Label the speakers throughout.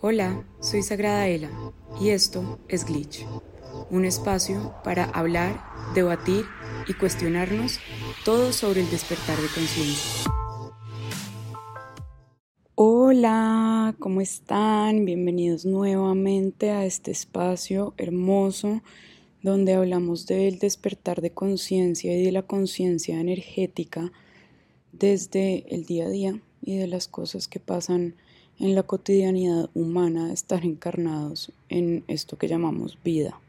Speaker 1: Hola, soy Sagrada Ela y esto es Glitch, un espacio para hablar, debatir y cuestionarnos todo sobre el despertar de conciencia. Hola, ¿cómo están? Bienvenidos nuevamente a este espacio hermoso donde hablamos del despertar de conciencia y de la conciencia energética desde el día a día y de las cosas que pasan en la cotidianidad humana de estar encarnados en esto que llamamos vida.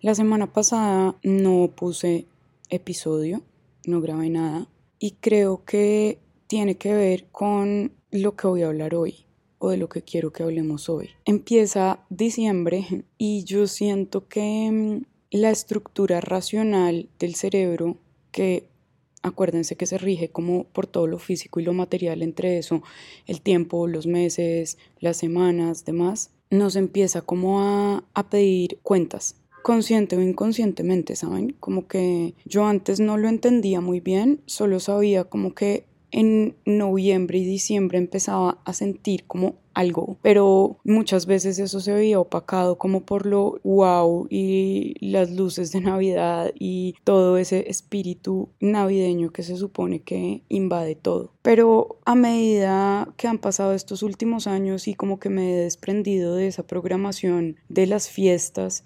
Speaker 1: La semana pasada no puse episodio, no grabé nada y creo que tiene que ver con lo que voy a hablar hoy o de lo que quiero que hablemos hoy. Empieza diciembre y yo siento que mm, la estructura racional del cerebro que acuérdense que se rige como por todo lo físico y lo material, entre eso, el tiempo, los meses, las semanas, demás, nos empieza como a, a pedir cuentas, consciente o inconscientemente, ¿saben? Como que yo antes no lo entendía muy bien, solo sabía como que en noviembre y diciembre empezaba a sentir como algo, pero muchas veces eso se veía opacado como por lo wow y las luces de Navidad y todo ese espíritu navideño que se supone que invade todo. Pero a medida que han pasado estos últimos años y como que me he desprendido de esa programación de las fiestas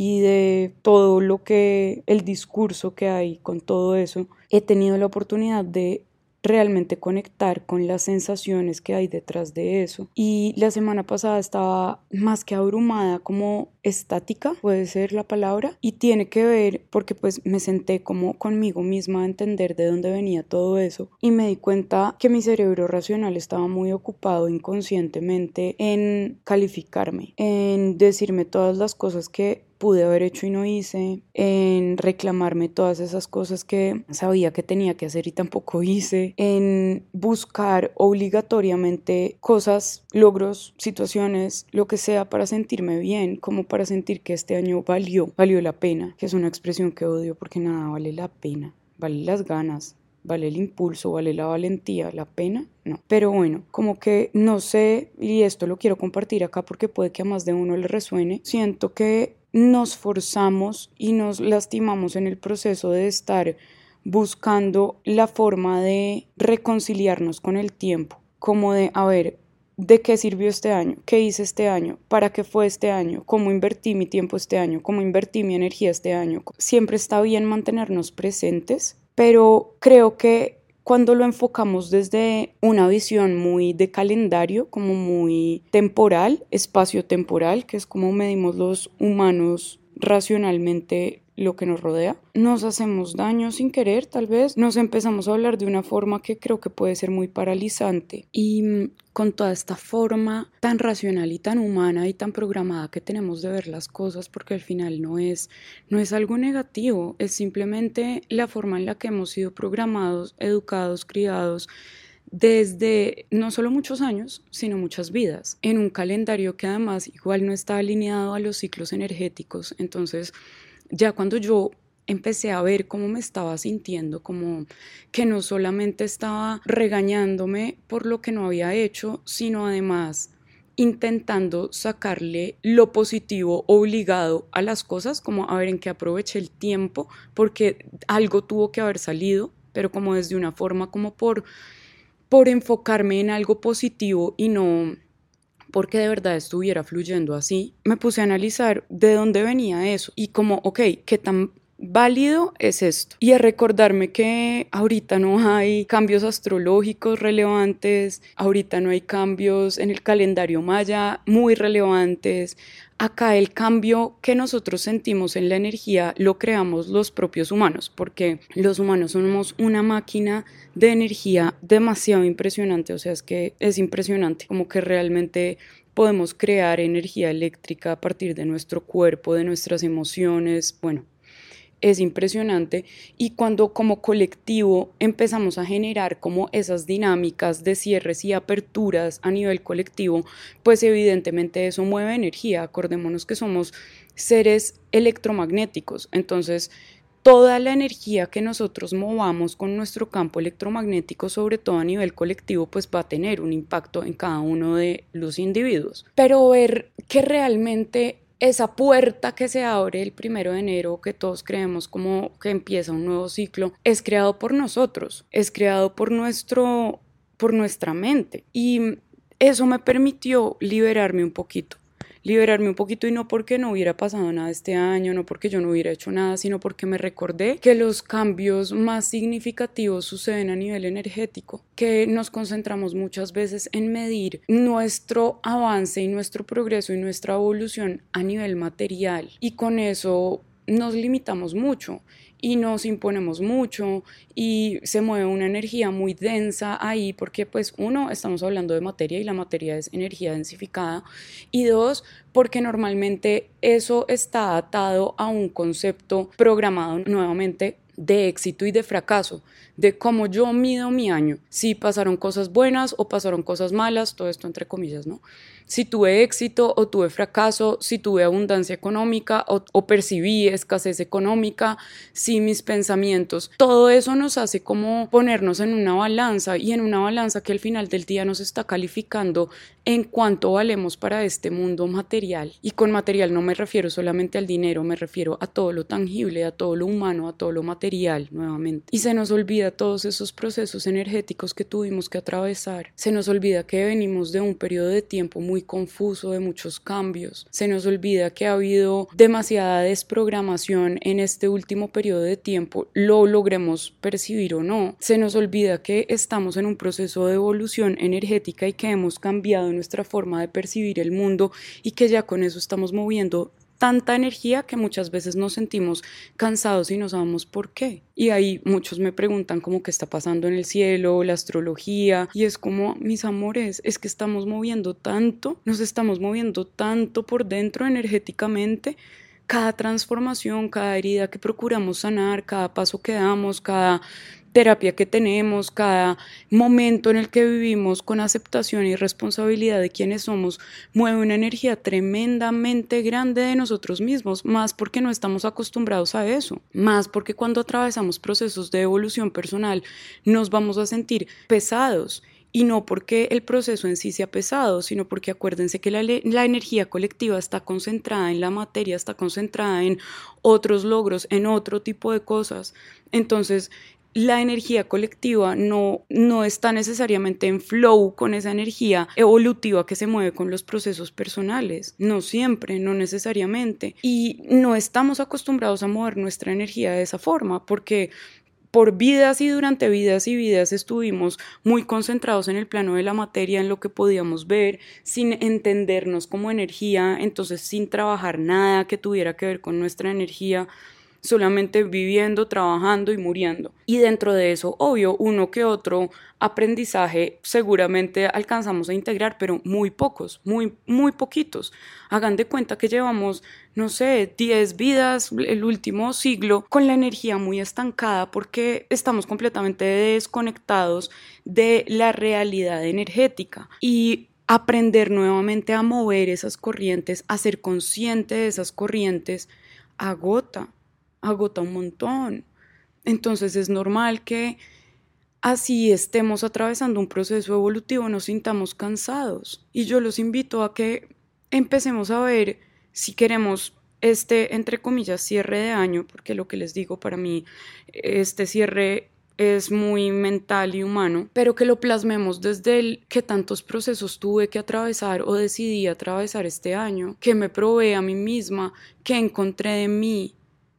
Speaker 1: y de todo lo que el discurso que hay con todo eso, he tenido la oportunidad de realmente conectar con las sensaciones que hay detrás de eso. Y la semana pasada estaba más que abrumada, como estática, puede ser la palabra, y tiene que ver porque pues me senté como conmigo misma a entender de dónde venía todo eso y me di cuenta que mi cerebro racional estaba muy ocupado inconscientemente en calificarme, en decirme todas las cosas que pude haber hecho y no hice, en reclamarme todas esas cosas que sabía que tenía que hacer y tampoco hice, en buscar obligatoriamente cosas, logros, situaciones, lo que sea para sentirme bien, como para sentir que este año valió, valió la pena, que es una expresión que odio porque nada vale la pena, vale las ganas, vale el impulso, vale la valentía, la pena, no. Pero bueno, como que no sé, y esto lo quiero compartir acá porque puede que a más de uno le resuene, siento que nos forzamos y nos lastimamos en el proceso de estar buscando la forma de reconciliarnos con el tiempo, como de, a ver, ¿de qué sirvió este año? ¿Qué hice este año? ¿Para qué fue este año? ¿Cómo invertí mi tiempo este año? ¿Cómo invertí mi energía este año? Siempre está bien mantenernos presentes, pero creo que cuando lo enfocamos desde una visión muy de calendario, como muy temporal, espacio-temporal, que es como medimos los humanos racionalmente lo que nos rodea. Nos hacemos daño sin querer, tal vez. Nos empezamos a hablar de una forma que creo que puede ser muy paralizante. Y mm, con toda esta forma tan racional y tan humana y tan programada que tenemos de ver las cosas, porque al final no es, no es algo negativo, es simplemente la forma en la que hemos sido programados, educados, criados desde no solo muchos años, sino muchas vidas, en un calendario que además igual no está alineado a los ciclos energéticos. Entonces, ya cuando yo empecé a ver cómo me estaba sintiendo, como que no solamente estaba regañándome por lo que no había hecho, sino además intentando sacarle lo positivo obligado a las cosas, como a ver en qué aproveché el tiempo, porque algo tuvo que haber salido, pero como desde una forma como por, por enfocarme en algo positivo y no porque de verdad estuviera fluyendo así, me puse a analizar de dónde venía eso y como, ok, ¿qué tan válido es esto y a recordarme que ahorita no hay cambios astrológicos relevantes, ahorita no hay cambios en el calendario maya muy relevantes. Acá el cambio que nosotros sentimos en la energía lo creamos los propios humanos, porque los humanos somos una máquina de energía demasiado impresionante, o sea, es que es impresionante, como que realmente podemos crear energía eléctrica a partir de nuestro cuerpo, de nuestras emociones, bueno, es impresionante y cuando como colectivo empezamos a generar como esas dinámicas de cierres y aperturas a nivel colectivo, pues evidentemente eso mueve energía. Acordémonos que somos seres electromagnéticos, entonces toda la energía que nosotros movamos con nuestro campo electromagnético, sobre todo a nivel colectivo, pues va a tener un impacto en cada uno de los individuos. Pero ver que realmente esa puerta que se abre el primero de enero, que todos creemos como que empieza un nuevo ciclo, es creado por nosotros, es creado por nuestro, por nuestra mente. Y eso me permitió liberarme un poquito liberarme un poquito y no porque no hubiera pasado nada este año, no porque yo no hubiera hecho nada, sino porque me recordé que los cambios más significativos suceden a nivel energético, que nos concentramos muchas veces en medir nuestro avance y nuestro progreso y nuestra evolución a nivel material. Y con eso nos limitamos mucho y nos imponemos mucho y se mueve una energía muy densa ahí porque pues uno, estamos hablando de materia y la materia es energía densificada y dos, porque normalmente eso está atado a un concepto programado nuevamente de éxito y de fracaso, de cómo yo mido mi año, si pasaron cosas buenas o pasaron cosas malas, todo esto entre comillas, ¿no? Si tuve éxito o tuve fracaso, si tuve abundancia económica o, percibí escasez económica, si mis pensamientos, todo eso nos hace como ponernos en una balanza y en una balanza que al final del día nos está calificando en cuánto valemos para este mundo material. Y con material no me refiero solamente al dinero, me refiero a todo lo tangible, a todo lo humano, a todo lo material nuevamente. Y se nos olvida todos esos procesos energéticos que tuvimos que atravesar. Se nos olvida que venimos de un periodo de tiempo muy confuso, de muchos cambios. Se nos olvida que ha habido demasiada desprogramación en este último periodo de tiempo, lo logremos percibir o no. Se nos olvida que estamos en un proceso de evolución energética y que hemos cambiado nuestra forma de percibir el mundo y que ya con eso estamos moviendo tanta energía que muchas veces nos sentimos cansados y no sabemos por qué. Y ahí muchos me preguntan cómo qué está pasando en el cielo, la astrología, y es como, mis amores, es que estamos moviendo tanto, nos estamos moviendo tanto por dentro energéticamente cada transformación, cada herida que procuramos sanar, cada paso que damos, cada terapia que tenemos, cada momento en el que vivimos con aceptación y responsabilidad de quienes somos, mueve una energía tremendamente grande de nosotros mismos, más porque no estamos acostumbrados a eso, más porque cuando atravesamos procesos de evolución personal nos vamos a sentir pesados y no porque el proceso en sí sea pesado, sino porque acuérdense que la, la, energía colectiva está concentrada en la materia, está concentrada en otros logros, en otro tipo de cosas. Entonces, la energía colectiva no, no está necesariamente en flow con esa energía evolutiva que se mueve con los procesos personales. No siempre, no necesariamente. Y no estamos acostumbrados a mover nuestra energía de esa forma porque por vidas y durante vidas y vidas estuvimos muy concentrados en el plano de la materia, en lo que podíamos ver, sin entendernos como energía, entonces sin trabajar nada que tuviera que ver con nuestra energía solamente viviendo, trabajando y muriendo. Y dentro de eso, obvio, uno que otro aprendizaje seguramente alcanzamos a integrar, pero muy pocos, muy, muy poquitos. Hagan de cuenta que llevamos, no sé, 10 vidas, el último siglo, con la energía muy estancada porque estamos completamente desconectados de la realidad energética. Y aprender nuevamente a mover esas corrientes, a ser consciente de esas corrientes, agota agota un montón. Entonces es normal que así estemos atravesando un proceso evolutivo, nos sintamos cansados. Y yo los invito a que empecemos a ver si queremos este, entre comillas, cierre de año, porque lo que les digo para mí, este cierre es muy mental y humano, pero que lo plasmemos desde el que tantos procesos tuve que atravesar o decidí atravesar este año, que me probé a mí misma, que encontré de mí,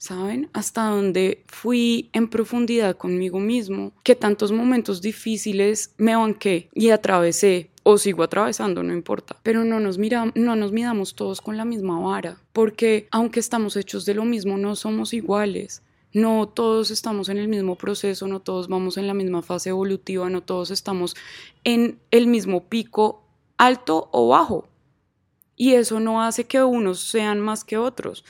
Speaker 1: ¿saben? Hasta donde fui en profundidad conmigo mismo, que tantos momentos difíciles me banqué y atravesé o sigo atravesando, no importa. Pero no nos, mira, no nos midamos todos con la misma vara, porque aunque estamos hechos de lo mismo, no somos iguales. No todos estamos en el mismo proceso, no todos vamos en la misma fase evolutiva, no todos estamos en el mismo pico alto o bajo. Y eso no hace que unos sean más que otros.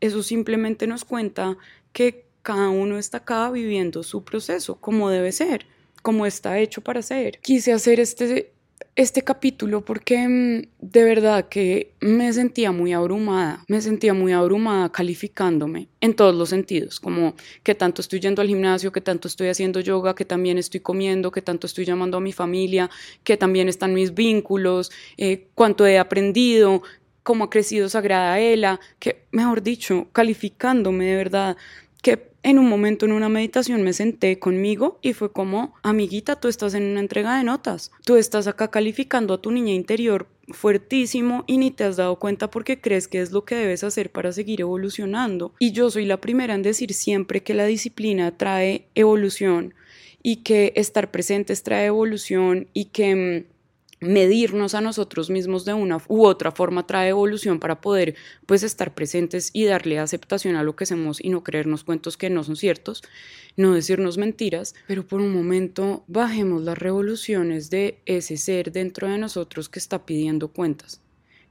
Speaker 1: Eso simplemente nos cuenta que cada uno está acá viviendo su proceso como debe ser, como está hecho para ser. Quise hacer este este capítulo porque mm, de verdad que me sentía muy abrumada, me sentía muy abrumada calificándome en todos los sentidos, como que tanto estoy yendo al gimnasio, que tanto estoy haciendo yoga, que también estoy comiendo, que tanto estoy llamando a mi familia, que también están mis vínculos, eh, cuánto he aprendido, cómo ha crecido Sagrada Ela, que mejor dicho, calificándome de verdad, que en un momento en una meditación me senté conmigo y fue como, amiguita, tú estás en una entrega de notas, tú estás acá calificando a tu niña interior fuertísimo y ni te has dado cuenta porque crees que es lo que debes hacer para seguir evolucionando. Y yo soy la primera en decir siempre que la disciplina trae evolución y que estar presentes trae evolución y que mm, medirnos a nosotros mismos de una u otra forma trae evolución para poder pues estar presentes y darle aceptación a lo que hacemos y no creernos cuentos que no son ciertos, no decirnos mentiras, pero por un momento bajemos las revoluciones de ese ser dentro de nosotros que está pidiendo cuentas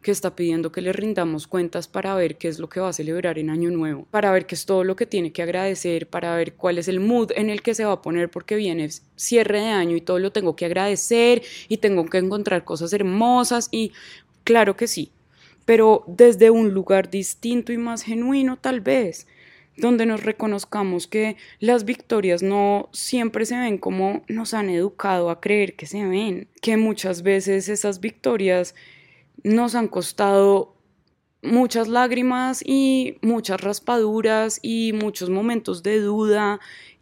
Speaker 1: que está pidiendo que le rindamos cuentas para ver qué es lo que va a celebrar en Año Nuevo, para ver qué es todo lo que tiene que agradecer, para ver cuál es el mood en el que se va a poner porque viene cierre de año y todo lo tengo que agradecer y tengo que encontrar cosas hermosas y claro que sí, pero desde un lugar distinto y más genuino tal vez donde nos reconozcamos que las victorias no siempre se ven como nos han educado a creer que se ven, que muchas veces esas victorias nos han costado muchas lágrimas y muchas raspaduras y muchos momentos de duda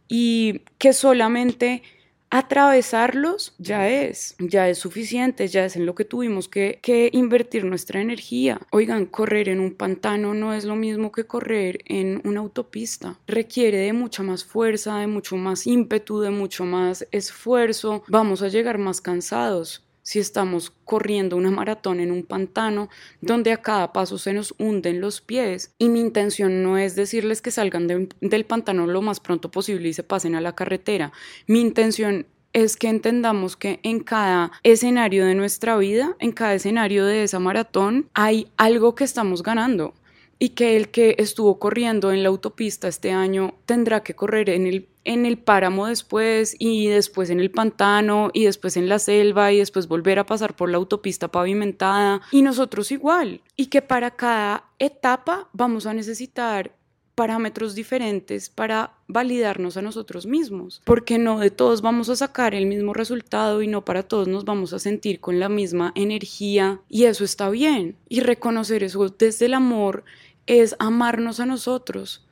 Speaker 1: y que solamente atravesarlos ya es, ya es suficiente, ya es en lo que tuvimos que, que, invertir nuestra energía. Oigan, correr en un pantano no es lo mismo que correr en una autopista. Requiere de mucha más fuerza, de mucho más ímpetu, de mucho más esfuerzo. Vamos a llegar más cansados si estamos corriendo una maratón en un pantano donde a cada paso se nos hunden los pies. Y mi intención no es decirles que salgan del pantano lo más pronto posible y se pasen a la carretera. Mi intención es que entendamos que en cada escenario de nuestra vida, en cada escenario de esa maratón, hay algo que estamos ganando y que el que estuvo corriendo en la autopista este año tendrá que correr en el en el páramo después y después en el pantano y después en la selva y después volver a pasar por la autopista pavimentada y nosotros igual. Y que para cada etapa vamos a necesitar parámetros diferentes para validarnos a nosotros mismos, porque no de todos vamos a sacar el mismo resultado y no para todos nos vamos a sentir con la misma energía y eso está bien. Y reconocer eso desde el amor es amarnos a nosotros.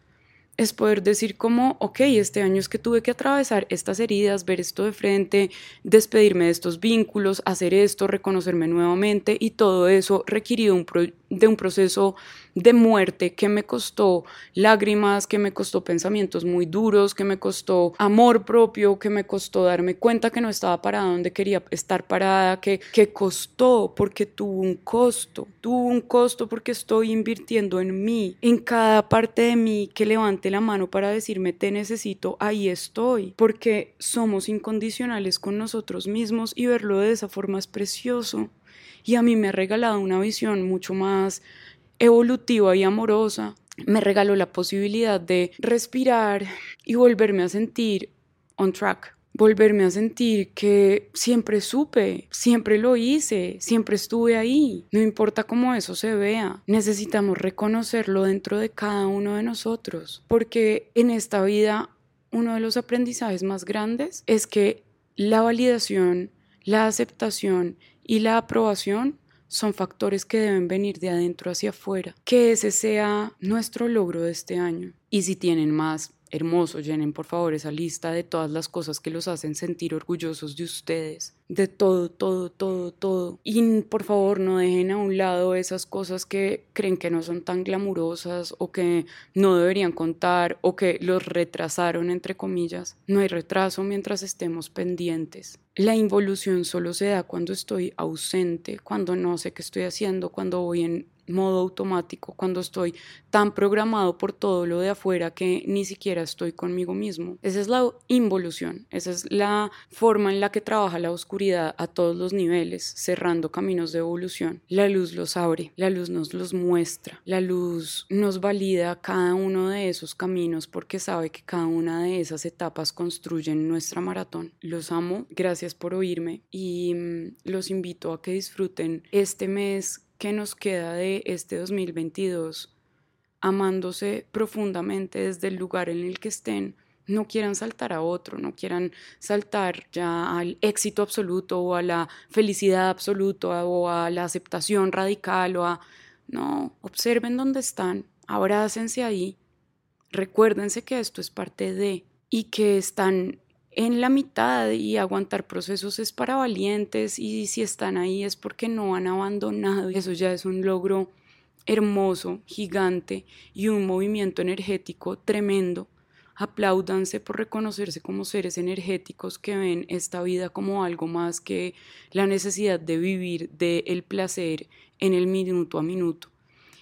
Speaker 1: Es poder decir como, ok, este año es que tuve que atravesar estas heridas, ver esto de frente, despedirme de estos vínculos, hacer esto, reconocerme nuevamente y todo eso requirió un, de un proceso de muerte que me costó lágrimas, que me costó pensamientos muy duros, que me costó amor propio, que me costó darme cuenta que no estaba parada donde quería estar parada, que, que costó porque tuvo un costo, tuvo un costo porque estoy invirtiendo en mí, en cada parte de mí que levante la mano para decirme te necesito, ahí estoy, porque somos incondicionales con nosotros mismos y verlo de esa forma es precioso. Y a mí me ha regalado una visión mucho más evolutiva y amorosa. Me regaló la posibilidad de respirar y volverme a sentir on track, volverme a sentir que siempre supe, siempre lo hice, siempre estuve ahí, no importa cómo eso se vea, necesitamos reconocerlo dentro de cada uno de nosotros, porque en esta vida uno de los aprendizajes más grandes es que la validación, la aceptación y la aprobación son factores que deben venir de adentro hacia afuera. Que ese sea nuestro logro de este año. Y si tienen más hermoso, llenen por favor esa lista de todas las cosas que los hacen sentir orgullosos de ustedes, de todo, todo, todo, todo. Y por favor no dejen a un lado esas cosas que creen que no son tan glamurosas o que no deberían contar o que los retrasaron, entre comillas. No hay retraso mientras estemos pendientes. La involución solo se da cuando estoy ausente, cuando no sé qué estoy haciendo, cuando voy en modo automático, cuando estoy tan programado por todo lo de afuera que ni siquiera estoy conmigo mismo. Esa es la involución, esa es la forma en la que trabaja la oscuridad a todos los niveles, cerrando caminos de evolución. La luz los abre, la luz nos los muestra, la luz nos valida cada uno de esos caminos porque sabe que cada una de esas etapas construyen nuestra maratón. Los amo, gracias por oírme y mm, los invito a que disfruten este mes que nos queda de este 2022 amándose profundamente desde el lugar en el que estén, no quieran saltar a otro, no quieran saltar ya al éxito absoluto o a la felicidad absoluta o a la aceptación radical o a... No, observen dónde están, abrácense ahí, recuérdense que esto es parte de y que están en la mitad y aguantar procesos es para valientes y si están ahí es porque no han abandonado. Eso ya es un logro hermoso, gigante y un movimiento energético tremendo. Apláudanse por reconocerse como seres energéticos que ven esta vida como algo más que la necesidad de vivir del el placer en el minuto a minuto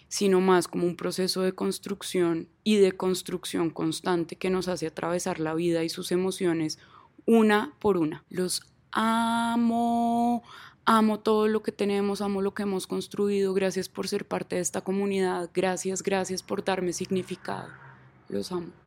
Speaker 1: sino más como un proceso de construcción y de construcción constante que nos hace atravesar la vida y sus emociones una por una. Los amo, amo todo lo que tenemos, amo lo que hemos construido, gracias por ser parte de esta comunidad, gracias, gracias por darme significado. Los amo.